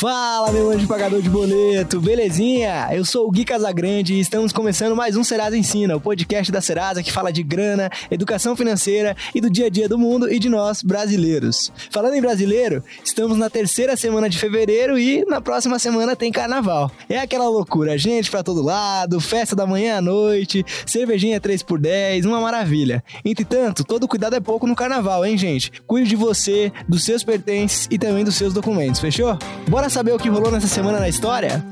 Fala, meu anjo pagador de boleto, belezinha? Eu sou o Gui Casagrande e estamos começando mais um Serasa Ensina, o podcast da Serasa que fala de grana, educação financeira e do dia a dia do mundo e de nós, brasileiros. Falando em brasileiro, estamos na terceira semana de fevereiro e na próxima semana tem carnaval. É aquela loucura, gente pra todo lado, festa da manhã à noite, cervejinha 3 por 10 uma maravilha. Entretanto, todo cuidado é pouco no carnaval, hein, gente? Cuide de você, dos seus pertences e também dos seus documentos, fechou? Bora saber o que rolou nessa semana na história?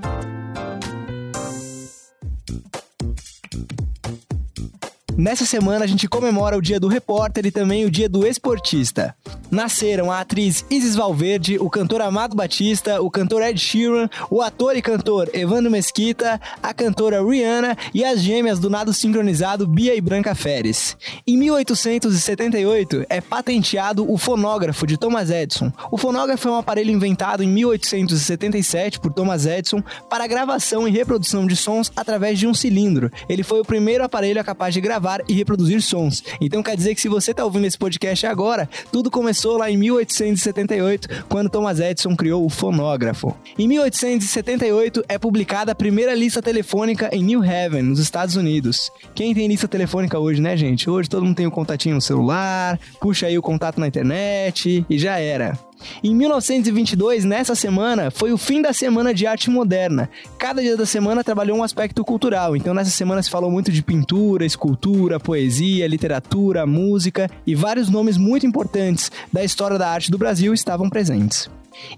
Nessa semana a gente comemora o Dia do Repórter e também o Dia do Esportista. Nasceram a atriz Isis Valverde, o cantor Amado Batista, o cantor Ed Sheeran, o ator e cantor Evandro Mesquita, a cantora Rihanna e as gêmeas do nado sincronizado Bia e Branca Feres. Em 1878 é patenteado o fonógrafo de Thomas Edison. O fonógrafo é um aparelho inventado em 1877 por Thomas Edison para gravação e reprodução de sons através de um cilindro. Ele foi o primeiro aparelho capaz de gravar e reproduzir sons. Então quer dizer que se você está ouvindo esse podcast agora, tudo começou lá em 1878, quando Thomas Edison criou o fonógrafo. Em 1878 é publicada a primeira lista telefônica em New Haven, nos Estados Unidos. Quem tem lista telefônica hoje, né, gente? Hoje todo mundo tem um contatinho no celular, puxa aí o contato na internet e já era. Em 1922, nessa semana, foi o fim da Semana de Arte Moderna. Cada dia da semana trabalhou um aspecto cultural, então nessa semana se falou muito de pintura, escultura, poesia, literatura, música e vários nomes muito importantes da história da arte do Brasil estavam presentes.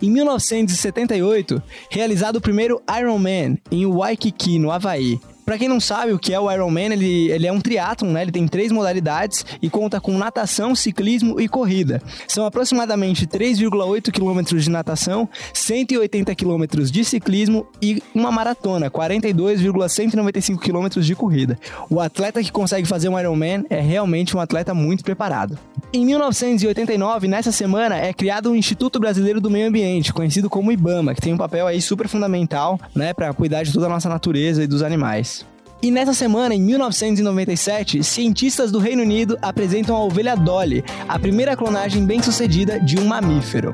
Em 1978, realizado o primeiro Iron Man em Waikiki, no Havaí. Para quem não sabe o que é o Ironman, ele, ele é um triatlon, né? Ele tem três modalidades e conta com natação, ciclismo e corrida. São aproximadamente 3,8 quilômetros de natação, 180 quilômetros de ciclismo e uma maratona, 42,195 quilômetros de corrida. O atleta que consegue fazer um Ironman é realmente um atleta muito preparado. Em 1989, nessa semana, é criado o Instituto Brasileiro do Meio Ambiente, conhecido como IBAMA, que tem um papel aí super fundamental, né, para cuidar de toda a nossa natureza e dos animais. E nessa semana, em 1997, cientistas do Reino Unido apresentam a ovelha Dolly, a primeira clonagem bem-sucedida de um mamífero.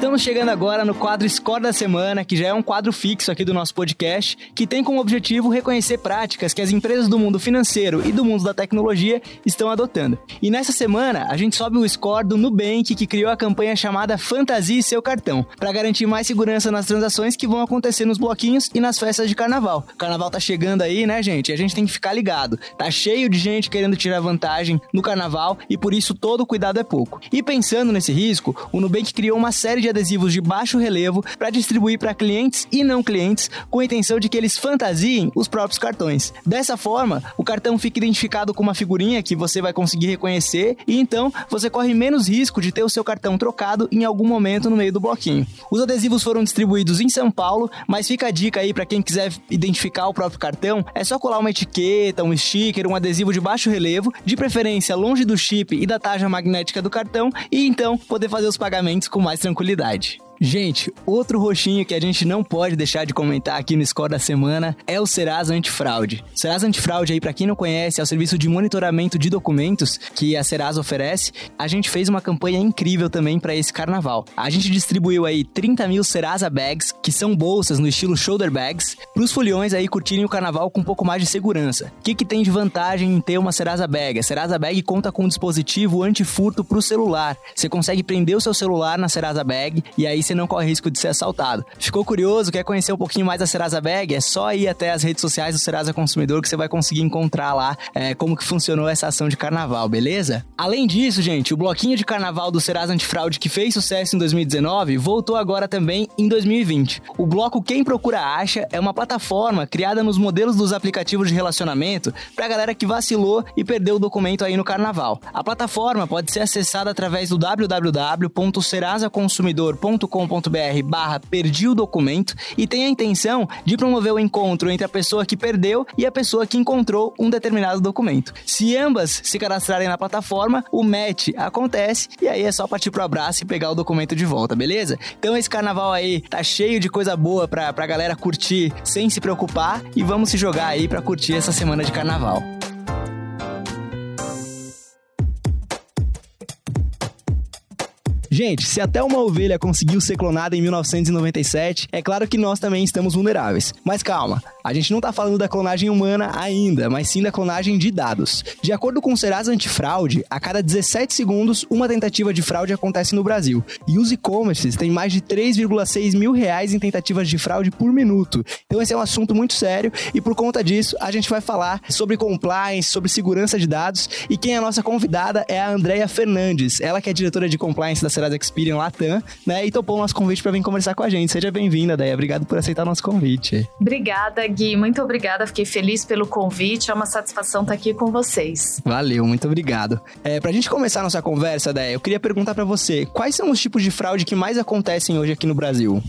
Estamos chegando agora no quadro Score da Semana, que já é um quadro fixo aqui do nosso podcast, que tem como objetivo reconhecer práticas que as empresas do mundo financeiro e do mundo da tecnologia estão adotando. E nessa semana, a gente sobe o score do Nubank, que criou a campanha chamada Fantasia Seu Cartão, para garantir mais segurança nas transações que vão acontecer nos bloquinhos e nas festas de carnaval. O carnaval tá chegando aí, né, gente? E a gente tem que ficar ligado. Tá cheio de gente querendo tirar vantagem no carnaval e por isso todo cuidado é pouco. E pensando nesse risco, o Nubank criou uma série de adesivos de baixo relevo para distribuir para clientes e não clientes, com a intenção de que eles fantasiem os próprios cartões. Dessa forma, o cartão fica identificado com uma figurinha que você vai conseguir reconhecer e então você corre menos risco de ter o seu cartão trocado em algum momento no meio do bloquinho. Os adesivos foram distribuídos em São Paulo, mas fica a dica aí para quem quiser identificar o próprio cartão, é só colar uma etiqueta, um sticker, um adesivo de baixo relevo, de preferência longe do chip e da tarja magnética do cartão, e então poder fazer os pagamentos com mais tranquilidade verdade. Gente, outro roxinho que a gente não pode deixar de comentar aqui no Score da Semana é o Serasa Antifraude. O Serasa Antifraude aí, para quem não conhece, é o serviço de monitoramento de documentos que a Serasa oferece. A gente fez uma campanha incrível também para esse carnaval. A gente distribuiu aí 30 mil Serasa Bags, que são bolsas no estilo shoulder bags, para os foliões aí curtirem o carnaval com um pouco mais de segurança. O que, que tem de vantagem em ter uma Serasa Bag? A Serasa Bag conta com um dispositivo antifurto para o celular. Você consegue prender o seu celular na Serasa Bag e aí você não corre risco de ser assaltado. Ficou curioso, quer conhecer um pouquinho mais da Serasa Bag? É só ir até as redes sociais do Serasa Consumidor que você vai conseguir encontrar lá é, como que funcionou essa ação de carnaval, beleza? Além disso, gente, o bloquinho de carnaval do Serasa Antifraude que fez sucesso em 2019 voltou agora também em 2020. O bloco Quem Procura Acha é uma plataforma criada nos modelos dos aplicativos de relacionamento pra galera que vacilou e perdeu o documento aí no carnaval. A plataforma pode ser acessada através do www.serasaconsumidor.com .com.br barra perdi o documento e tem a intenção de promover o encontro entre a pessoa que perdeu e a pessoa que encontrou um determinado documento. Se ambas se cadastrarem na plataforma, o match acontece e aí é só partir pro abraço e pegar o documento de volta, beleza? Então esse carnaval aí tá cheio de coisa boa pra, pra galera curtir sem se preocupar e vamos se jogar aí pra curtir essa semana de carnaval. Gente, se até uma ovelha conseguiu ser clonada em 1997, é claro que nós também estamos vulneráveis. Mas calma, a gente não tá falando da clonagem humana ainda, mas sim da clonagem de dados. De acordo com o Serasa Antifraude, a cada 17 segundos, uma tentativa de fraude acontece no Brasil. E os e-commerces têm mais de 3,6 mil reais em tentativas de fraude por minuto. Então esse é um assunto muito sério e por conta disso a gente vai falar sobre compliance, sobre segurança de dados e quem é a nossa convidada é a Andrea Fernandes. Ela que é diretora de compliance da Serasa Experian Latam, né? E topou o nosso convite para vir conversar com a gente. Seja bem-vinda, Deia. Obrigado por aceitar o nosso convite. Obrigada, Gui. Muito obrigada. Fiquei feliz pelo convite. É uma satisfação estar aqui com vocês. Valeu, muito obrigado. É, pra gente começar a nossa conversa, Deia, eu queria perguntar para você, quais são os tipos de fraude que mais acontecem hoje aqui no Brasil?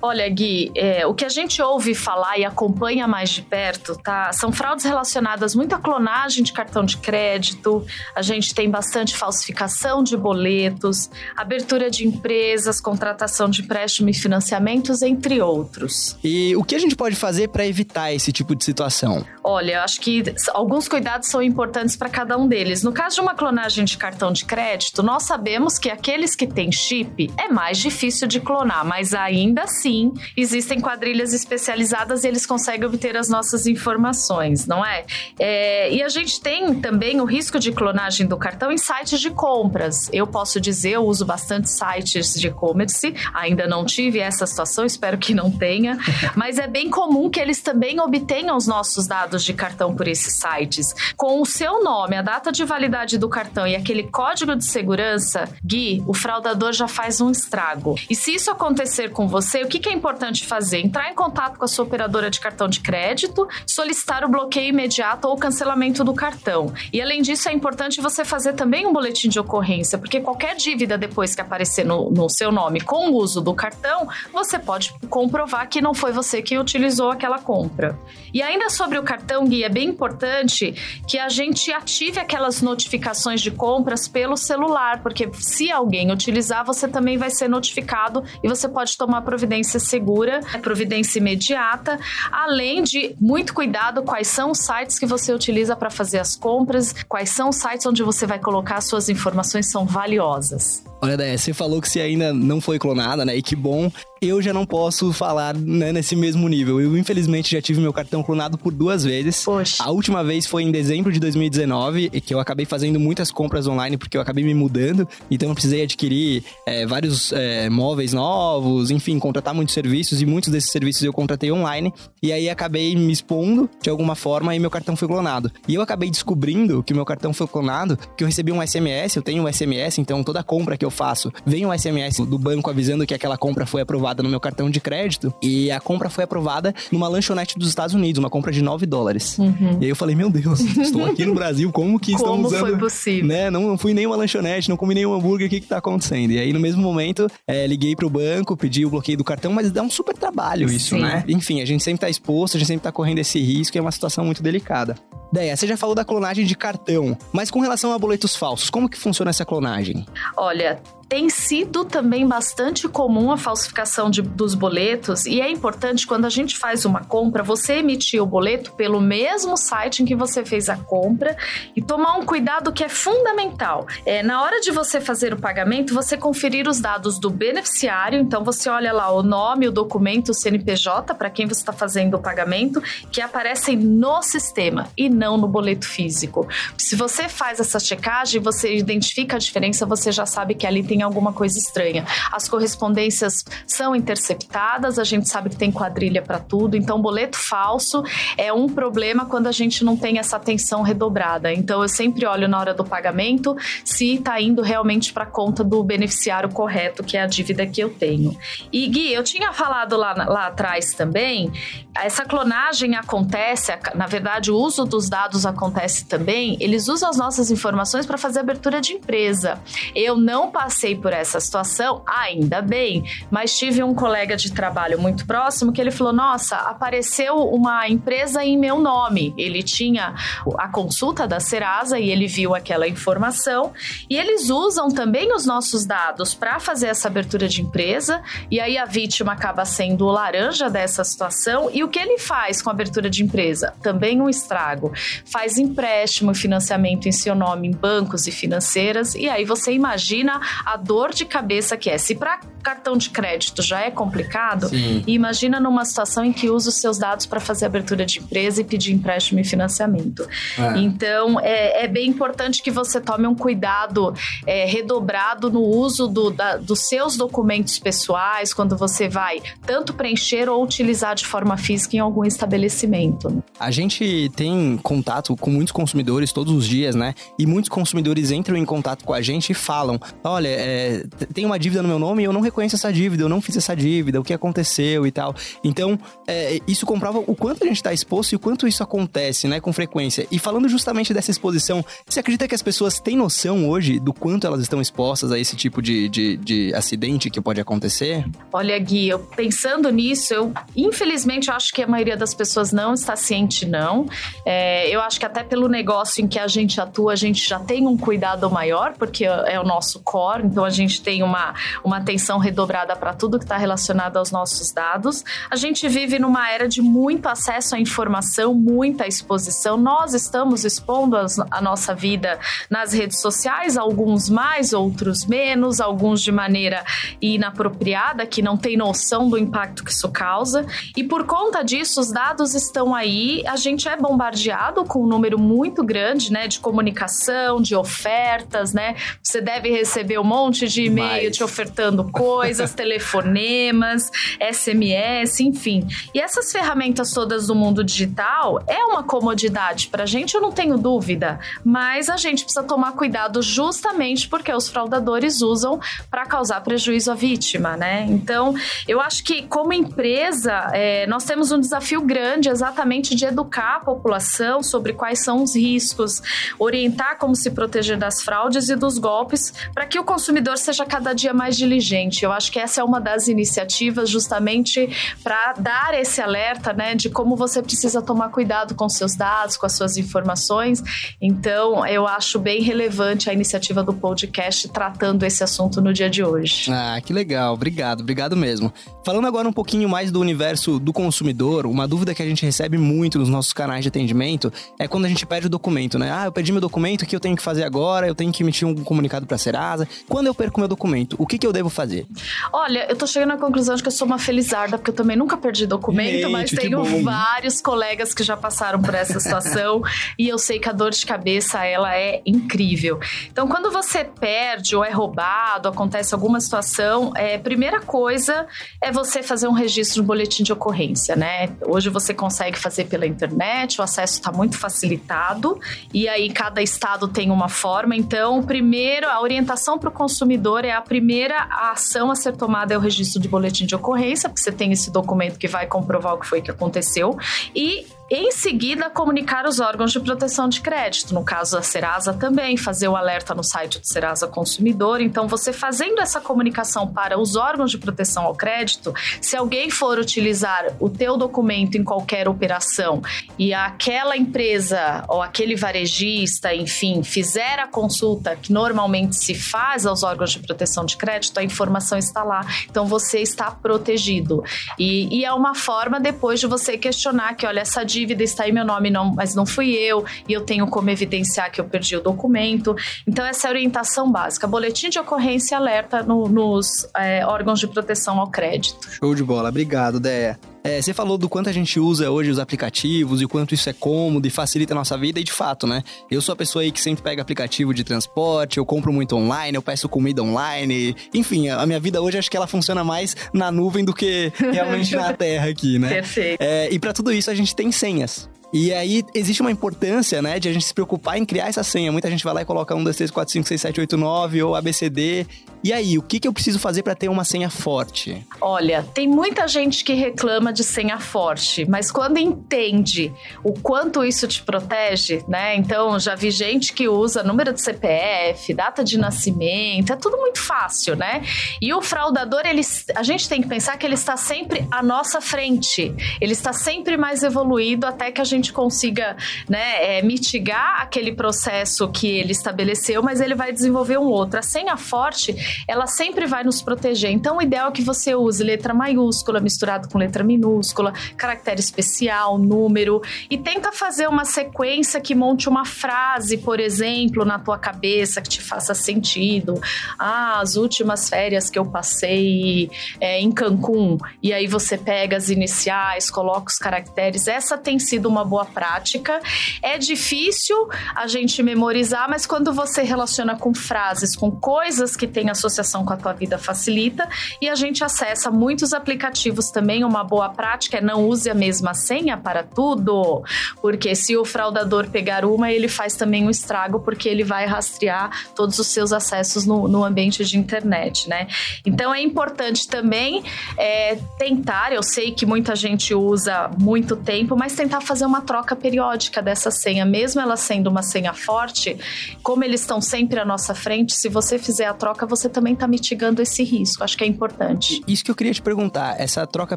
Olha, Gui, é, o que a gente ouve falar e acompanha mais de perto, tá? São fraudes relacionadas muito à clonagem de cartão de crédito. A gente tem bastante falsificação de boletos, abertura de empresas, contratação de empréstimo e financiamentos, entre outros. E o que a gente pode fazer para evitar esse tipo de situação? Olha, eu acho que alguns cuidados são importantes para cada um deles. No caso de uma clonagem de cartão de crédito, nós sabemos que aqueles que têm chip é mais difícil de clonar, mas ainda assim existem quadrilhas especializadas e eles conseguem obter as nossas informações, não é? é e a gente tem também o risco de clonagem do cartão em sites de compras. Eu posso dizer, eu uso bastante sites de e-commerce, ainda não tive essa situação, espero que não tenha, mas é bem comum que eles também obtenham os nossos dados de cartão por esses sites. Com o seu nome, a data de validade do cartão e aquele código de segurança, Gui, o fraudador já faz um estrago. E se isso acontecer com você, o que, que é importante fazer? Entrar em contato com a sua operadora de cartão de crédito, solicitar o bloqueio imediato ou cancelamento do cartão. E além disso, é importante você fazer também um boletim de ocorrência, porque qualquer dívida depois que aparecer no, no seu nome com o uso do cartão, você pode comprovar que não foi você que utilizou aquela compra. E ainda sobre o cartão, Gui, é bem importante que a gente ative aquelas notificações de compras pelo celular, porque se alguém utilizar, você também vai ser notificado e você pode tomar providência segura, providência imediata, além de muito cuidado quais são os sites que você utiliza para fazer as compras, quais são os sites onde você vai colocar suas informações são valiosas. Olha, Déia, você falou que você ainda não foi clonada, né? E que bom. Eu já não posso falar né, nesse mesmo nível. Eu, infelizmente, já tive meu cartão clonado por duas vezes. Poxa. A última vez foi em dezembro de 2019, e que eu acabei fazendo muitas compras online porque eu acabei me mudando. Então, eu precisei adquirir é, vários é, móveis novos, enfim, contratar muitos serviços. E muitos desses serviços eu contratei online. E aí, acabei me expondo de alguma forma e meu cartão foi clonado. E eu acabei descobrindo que meu cartão foi clonado, que eu recebi um SMS. Eu tenho um SMS, então toda compra que eu faço vem um SMS do banco avisando que aquela compra foi aprovada aprovada no meu cartão de crédito e a compra foi aprovada numa lanchonete dos Estados Unidos, uma compra de 9 dólares. Uhum. E aí eu falei, meu Deus, estou aqui no Brasil, como que como estão usando... Como foi possível? Né? Não, não fui nem uma lanchonete, não comi nenhum hambúrguer, o que que tá acontecendo? E aí no mesmo momento, é, liguei pro banco, pedi o bloqueio do cartão, mas dá um super trabalho isso, Sim. né? Enfim, a gente sempre tá exposto, a gente sempre tá correndo esse risco e é uma situação muito delicada. Deia, você já falou da clonagem de cartão, mas com relação a boletos falsos, como que funciona essa clonagem? Olha, tem sido também bastante comum a falsificação de, dos boletos e é importante quando a gente faz uma compra, você emitir o boleto pelo mesmo site em que você fez a compra e tomar um cuidado que é fundamental. É, na hora de você fazer o pagamento, você conferir os dados do beneficiário, então você olha lá o nome, o documento, o CNPJ para quem você está fazendo o pagamento, que aparecem no sistema e não no boleto físico. Se você faz essa checagem, você identifica a diferença, você já sabe que ali tem tem alguma coisa estranha. As correspondências são interceptadas, a gente sabe que tem quadrilha para tudo, então boleto falso é um problema quando a gente não tem essa atenção redobrada. Então eu sempre olho na hora do pagamento se está indo realmente para conta do beneficiário correto, que é a dívida que eu tenho. E Gui, eu tinha falado lá, lá atrás também, essa clonagem acontece, na verdade o uso dos dados acontece também, eles usam as nossas informações para fazer abertura de empresa. Eu não passei passei por essa situação, ainda bem, mas tive um colega de trabalho muito próximo que ele falou: Nossa, apareceu uma empresa em meu nome. Ele tinha a consulta da Serasa e ele viu aquela informação. E eles usam também os nossos dados para fazer essa abertura de empresa. E aí a vítima acaba sendo o laranja dessa situação. E o que ele faz com a abertura de empresa? Também um estrago. Faz empréstimo e financiamento em seu nome em bancos e financeiras. E aí você imagina a dor de cabeça que é. Se para cartão de crédito já é complicado, Sim. imagina numa situação em que usa os seus dados para fazer abertura de empresa e pedir empréstimo e financiamento. É. Então, é, é, bem importante que você tome um cuidado é, redobrado no uso do, da, dos seus documentos pessoais quando você vai tanto preencher ou utilizar de forma física em algum estabelecimento. A gente tem contato com muitos consumidores todos os dias, né? E muitos consumidores entram em contato com a gente e falam: olha, é, tem uma dívida no meu nome e eu não reconheço essa dívida, eu não fiz essa dívida, o que aconteceu e tal. Então, é, isso comprova o quanto a gente está exposto e o quanto isso acontece, né, com frequência. E falando justamente dessa exposição, você acredita que as pessoas têm noção hoje do quanto elas estão expostas a esse tipo de, de, de acidente que pode acontecer? Olha, Gui, eu, pensando nisso, eu infelizmente eu acho que a maioria das pessoas não está ciente, não. É, eu acho que até pelo negócio em que a gente atua, a gente já tem um cuidado maior, porque é o nosso core, então a gente tem uma, uma atenção redobrada para tudo que está relacionado aos nossos dados. A gente vive numa era de muito acesso à informação, muita exposição. Nós estamos expondo a nossa vida nas redes sociais, alguns mais, outros menos, alguns de maneira inapropriada, que não tem noção do impacto que isso causa. E por conta disso, os dados estão aí, a gente é bombardeado com um número muito grande, né, de comunicação, de ofertas, né? Você deve receber um monte de e-mail te ofertando coisas, telefonemas, SMS, enfim. E essas ferramentas todas do mundo digital é uma comodidade pra gente, eu não tenho dúvida, mas a gente precisa tomar cuidado justamente porque os fraudadores usam para causar prejuízo à vítima, né? Então, eu acho que como empresa, é, nós temos um desafio grande exatamente de educar a população sobre quais são os riscos, orientar como se proteger das fraudes e dos golpes, para que o consumidor seja cada dia mais diligente. Eu acho que essa é uma das iniciativas justamente para dar esse alerta, né, de como você precisa tomar cuidado com seus dados, com as suas informações. Então, eu acho bem relevante a iniciativa do podcast tratando esse assunto no dia de hoje. Ah, que legal. Obrigado, obrigado mesmo. Falando agora um pouquinho mais do universo do consumidor, uma dúvida que a gente recebe muito nos nossos canais de atendimento é quando a gente pede o documento, né? Ah, eu pedi meu documento, o que eu tenho que fazer agora? Eu tenho que emitir um comunicado para a Serasa. Eu perco meu documento, o que, que eu devo fazer? Olha, eu tô chegando à conclusão de que eu sou uma felizarda, porque eu também nunca perdi documento, Gente, mas tenho vários colegas que já passaram por essa situação e eu sei que a dor de cabeça, ela é incrível. Então, quando você perde ou é roubado, acontece alguma situação, é, primeira coisa é você fazer um registro no boletim de ocorrência, né? Hoje você consegue fazer pela internet, o acesso está muito facilitado e aí cada estado tem uma forma. Então, primeiro, a orientação para o consumidor é a primeira ação a ser tomada é o registro de boletim de ocorrência, porque você tem esse documento que vai comprovar o que foi que aconteceu. E em seguida, comunicar os órgãos de proteção de crédito, no caso da Serasa também, fazer o alerta no site do Serasa Consumidor. Então, você fazendo essa comunicação para os órgãos de proteção ao crédito, se alguém for utilizar o teu documento em qualquer operação e aquela empresa ou aquele varejista, enfim, fizer a consulta que normalmente se faz aos órgãos de proteção de crédito, a informação está lá. Então, você está protegido. E, e é uma forma depois de você questionar que, olha, essa dívida está em meu nome, não, mas não fui eu, e eu tenho como evidenciar que eu perdi o documento. Então, essa é a orientação básica. Boletim de ocorrência alerta no, nos é, órgãos de proteção ao crédito. Show de bola, obrigado, Déia. É, você falou do quanto a gente usa hoje os aplicativos e o quanto isso é cômodo e facilita a nossa vida, e de fato, né? Eu sou a pessoa aí que sempre pega aplicativo de transporte, eu compro muito online, eu peço comida online. Enfim, a minha vida hoje acho que ela funciona mais na nuvem do que realmente na terra aqui, né? Perfeito. É, e para tudo isso a gente tem senhas. E aí existe uma importância, né, de a gente se preocupar em criar essa senha. Muita gente vai lá e coloca 1, 2, 3, 4, 5, 6, 7, 8, 9 ou ABCD. E aí, o que, que eu preciso fazer para ter uma senha forte? Olha, tem muita gente que reclama de senha forte, mas quando entende o quanto isso te protege, né? Então, já vi gente que usa número de CPF, data de nascimento, é tudo muito fácil, né? E o fraudador, ele, a gente tem que pensar que ele está sempre à nossa frente. Ele está sempre mais evoluído até que a gente gente consiga né, é, mitigar aquele processo que ele estabeleceu, mas ele vai desenvolver um outro. A senha forte, ela sempre vai nos proteger. Então, o ideal é que você use letra maiúscula misturado com letra minúscula, caractere especial, número, e tenta fazer uma sequência que monte uma frase, por exemplo, na tua cabeça que te faça sentido. Ah, as últimas férias que eu passei é, em Cancún, e aí você pega as iniciais, coloca os caracteres. Essa tem sido uma boa prática. É difícil a gente memorizar, mas quando você relaciona com frases, com coisas que têm associação com a tua vida, facilita. E a gente acessa muitos aplicativos também. Uma boa prática é não use a mesma senha para tudo, porque se o fraudador pegar uma, ele faz também um estrago, porque ele vai rastrear todos os seus acessos no, no ambiente de internet, né? Então é importante também é, tentar, eu sei que muita gente usa muito tempo, mas tentar fazer uma troca periódica dessa senha, mesmo ela sendo uma senha forte, como eles estão sempre à nossa frente, se você fizer a troca, você também está mitigando esse risco. Acho que é importante. Isso que eu queria te perguntar, essa troca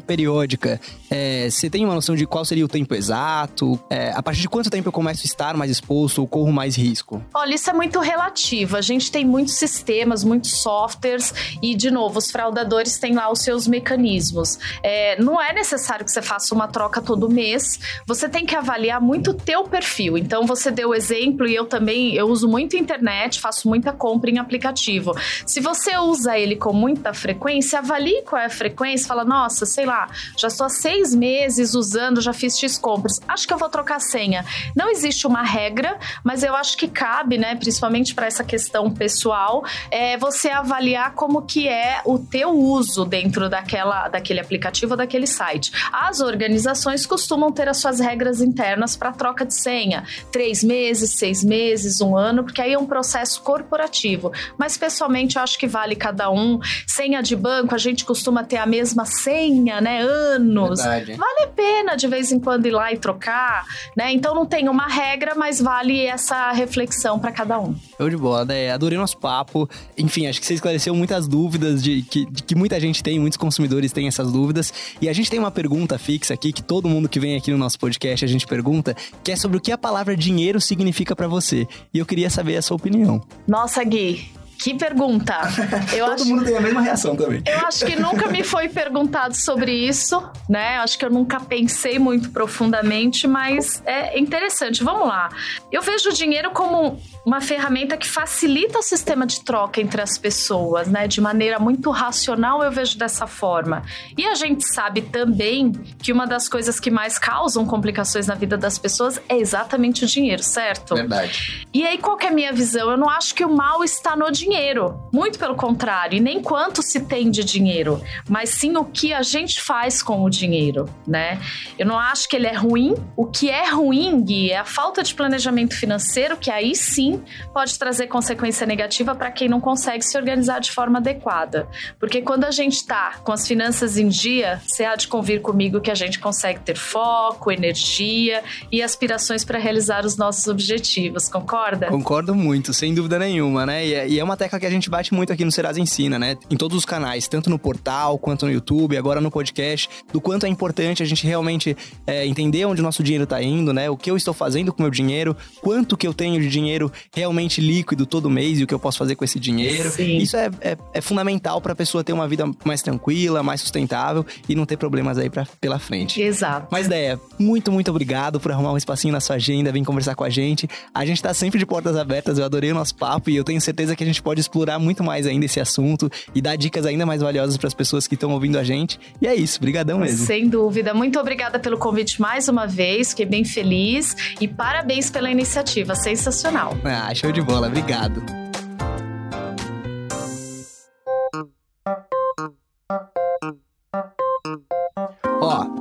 periódica, é, você tem uma noção de qual seria o tempo exato? É, a partir de quanto tempo eu começo a estar mais exposto ou corro mais risco? Olha, isso é muito relativo. A gente tem muitos sistemas, muitos softwares e, de novo, os fraudadores têm lá os seus mecanismos. É, não é necessário que você faça uma troca todo mês. Você tem que avaliar muito o teu perfil. Então, você deu o exemplo e eu também, eu uso muito internet, faço muita compra em aplicativo. Se você usa ele com muita frequência, avalie qual é a frequência, fala, nossa, sei lá, já estou há seis meses usando, já fiz X compras, acho que eu vou trocar senha. Não existe uma regra, mas eu acho que cabe, né, principalmente para essa questão pessoal, é você avaliar como que é o teu uso dentro daquela, daquele aplicativo ou daquele site. As organizações costumam ter as suas regras internas para troca de senha, três meses, seis meses, um ano, porque aí é um processo corporativo. Mas pessoalmente eu acho que vale cada um. Senha de banco, a gente costuma ter a mesma senha, né? Anos. Verdade. Vale a pena de vez em quando ir lá e trocar, né? Então não tem uma regra, mas vale essa reflexão para cada um. Eu de bola, né? Adorei nosso papo. Enfim, acho que você esclareceu muitas dúvidas de que, de que muita gente tem, muitos consumidores têm essas dúvidas. E a gente tem uma pergunta fixa aqui que todo mundo que vem aqui no nosso podcast a gente pergunta, que é sobre o que a palavra dinheiro significa para você. E eu queria saber a sua opinião. Nossa, Gui, que pergunta! Eu Todo acho, mundo tem a mesma reação também. Eu acho que nunca me foi perguntado sobre isso, né? Acho que eu nunca pensei muito profundamente, mas é interessante. Vamos lá. Eu vejo o dinheiro como uma ferramenta que facilita o sistema de troca entre as pessoas, né? De maneira muito racional, eu vejo dessa forma. E a gente sabe também que uma das coisas que mais causam complicações na vida das pessoas é exatamente o dinheiro, certo? Verdade. E aí, qual é a minha visão? Eu não acho que o mal está no dinheiro dinheiro. Muito pelo contrário, e nem quanto se tem de dinheiro, mas sim o que a gente faz com o dinheiro, né? Eu não acho que ele é ruim. O que é ruim, Gui, é a falta de planejamento financeiro, que aí sim pode trazer consequência negativa para quem não consegue se organizar de forma adequada. Porque quando a gente está com as finanças em dia, você há de convir comigo que a gente consegue ter foco, energia e aspirações para realizar os nossos objetivos, concorda? Concordo muito, sem dúvida nenhuma, né? E é uma tecla que a gente bate muito aqui no Serasa Ensina, né? Em todos os canais, tanto no portal quanto no YouTube, agora no podcast, do quanto é importante a gente realmente é, entender onde o nosso dinheiro está indo, né? O que eu estou fazendo com o meu dinheiro, quanto que eu tenho de dinheiro realmente líquido todo mês e o que eu posso fazer com esse dinheiro. Sim. Isso é, é, é fundamental para a pessoa ter uma vida mais tranquila, mais sustentável e não ter problemas aí pra, pela frente. Exato. Mas, Deia, muito, muito obrigado por arrumar um espacinho na sua agenda, vir conversar com a gente. A gente está sempre de portas abertas, eu adorei o nosso papo e eu tenho certeza que a gente pode pode explorar muito mais ainda esse assunto e dar dicas ainda mais valiosas para as pessoas que estão ouvindo a gente. E é isso, brigadão mesmo. Sem dúvida. Muito obrigada pelo convite mais uma vez, fiquei bem feliz e parabéns pela iniciativa, sensacional. Ah, show de bola, obrigado.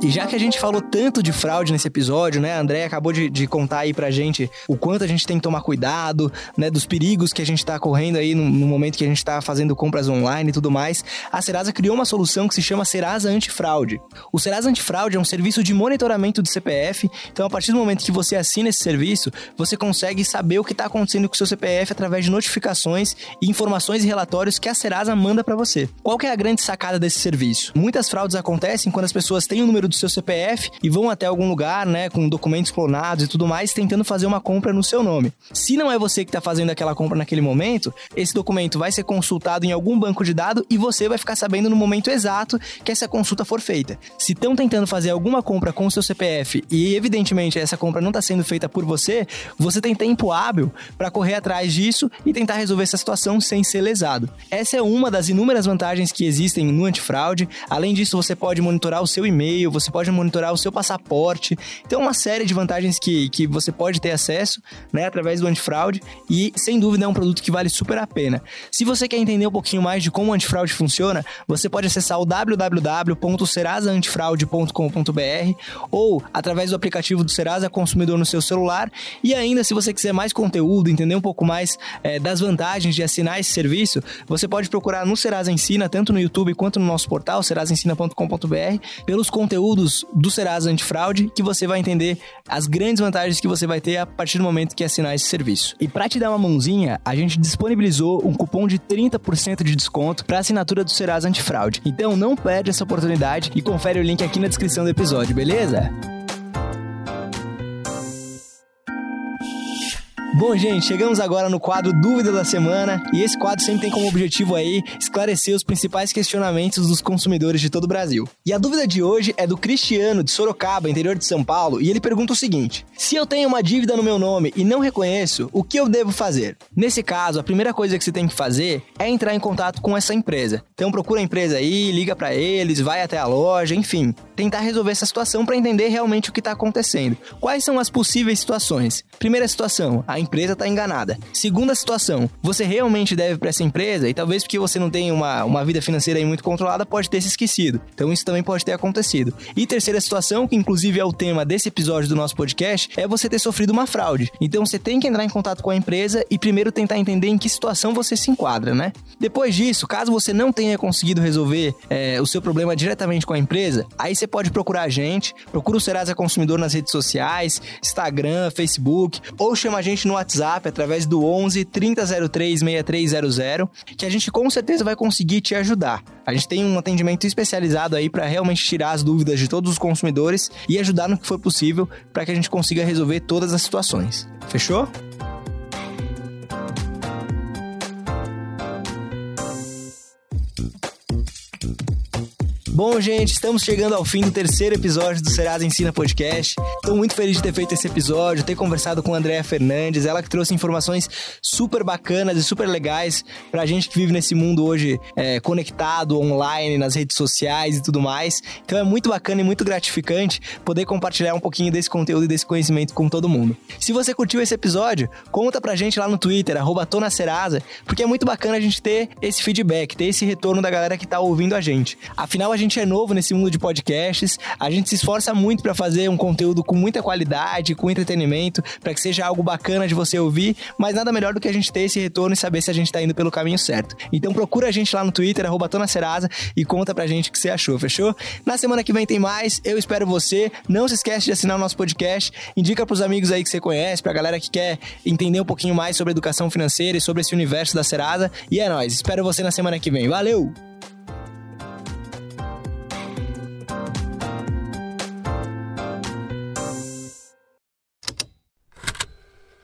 E já que a gente falou tanto de fraude nesse episódio, né? A André acabou de, de, contar aí pra gente o quanto a gente tem que tomar cuidado, né? Dos perigos que a gente tá correndo aí no, no momento que a gente tá fazendo compras online e tudo mais. A Serasa criou uma solução que se chama Serasa Antifraude. O Serasa Antifraude é um serviço de monitoramento do CPF. Então, a partir do momento que você assina esse serviço, você consegue saber o que tá acontecendo com o seu CPF através de notificações e informações e relatórios que a Serasa manda para você. Qual que é a grande sacada desse serviço? Muitas fraudes acontecem quando as pessoas têm o número do seu CPF e vão até algum lugar, né, com documentos clonados e tudo mais, tentando fazer uma compra no seu nome. Se não é você que está fazendo aquela compra naquele momento, esse documento vai ser consultado em algum banco de dados e você vai ficar sabendo no momento exato que essa consulta for feita. Se estão tentando fazer alguma compra com o seu CPF e evidentemente essa compra não está sendo feita por você, você tem tempo hábil para correr atrás disso e tentar resolver essa situação sem ser lesado. Essa é uma das inúmeras vantagens que existem no antifraude. Além disso, você pode monitorar o seu e-mail, você pode monitorar o seu passaporte. Então, uma série de vantagens que, que você pode ter acesso né, através do antifraude e, sem dúvida, é um produto que vale super a pena. Se você quer entender um pouquinho mais de como o antifraude funciona, você pode acessar o www.serasaantifraude.com.br ou através do aplicativo do Serasa Consumidor no seu celular. E ainda, se você quiser mais conteúdo, entender um pouco mais é, das vantagens de assinar esse serviço, você pode procurar no Serasa Ensina, tanto no YouTube quanto no nosso portal, serasaensina.com.br, pelos conteúdos do Serasa Antifraude, que você vai entender as grandes vantagens que você vai ter a partir do momento que assinar esse serviço. E para te dar uma mãozinha, a gente disponibilizou um cupom de 30% de desconto para assinatura do Serasa Antifraude. Então não perde essa oportunidade e confere o link aqui na descrição do episódio, beleza? Bom, gente, chegamos agora no quadro Dúvida da Semana e esse quadro sempre tem como objetivo aí esclarecer os principais questionamentos dos consumidores de todo o Brasil. E a dúvida de hoje é do Cristiano, de Sorocaba, interior de São Paulo, e ele pergunta o seguinte: Se eu tenho uma dívida no meu nome e não reconheço, o que eu devo fazer? Nesse caso, a primeira coisa que você tem que fazer é entrar em contato com essa empresa. Então procura a empresa aí, liga para eles, vai até a loja, enfim, tentar resolver essa situação para entender realmente o que está acontecendo. Quais são as possíveis situações? Primeira situação, a empresa está enganada. Segunda situação, você realmente deve para essa empresa e talvez porque você não tem uma, uma vida financeira muito controlada, pode ter se esquecido. Então isso também pode ter acontecido. E terceira situação, que inclusive é o tema desse episódio do nosso podcast, é você ter sofrido uma fraude. Então você tem que entrar em contato com a empresa e primeiro tentar entender em que situação você se enquadra, né? Depois disso, caso você não tenha conseguido resolver é, o seu problema diretamente com a empresa, aí você pode procurar a gente, procura o Serasa Consumidor nas redes sociais, Instagram, Facebook, ou chama a gente no WhatsApp através do 11 3003 6300, que a gente com certeza vai conseguir te ajudar. A gente tem um atendimento especializado aí para realmente tirar as dúvidas de todos os consumidores e ajudar no que for possível para que a gente consiga resolver todas as situações. Fechou? Bom, gente, estamos chegando ao fim do terceiro episódio do Serasa Ensina Podcast. Estou muito feliz de ter feito esse episódio, ter conversado com a Andrea Fernandes, ela que trouxe informações super bacanas e super legais pra gente que vive nesse mundo hoje é, conectado, online, nas redes sociais e tudo mais. Então é muito bacana e muito gratificante poder compartilhar um pouquinho desse conteúdo e desse conhecimento com todo mundo. Se você curtiu esse episódio, conta pra gente lá no Twitter, arroba porque é muito bacana a gente ter esse feedback, ter esse retorno da galera que tá ouvindo a gente. Afinal, a gente é novo nesse mundo de podcasts, a gente se esforça muito para fazer um conteúdo com muita qualidade, com entretenimento, para que seja algo bacana de você ouvir, mas nada melhor do que a gente ter esse retorno e saber se a gente tá indo pelo caminho certo. Então procura a gente lá no Twitter, arroba Serasa, e conta pra gente o que você achou, fechou? Na semana que vem tem mais, eu espero você. Não se esquece de assinar o nosso podcast, indica pros amigos aí que você conhece, pra galera que quer entender um pouquinho mais sobre educação financeira e sobre esse universo da Serasa. E é nóis, espero você na semana que vem. Valeu!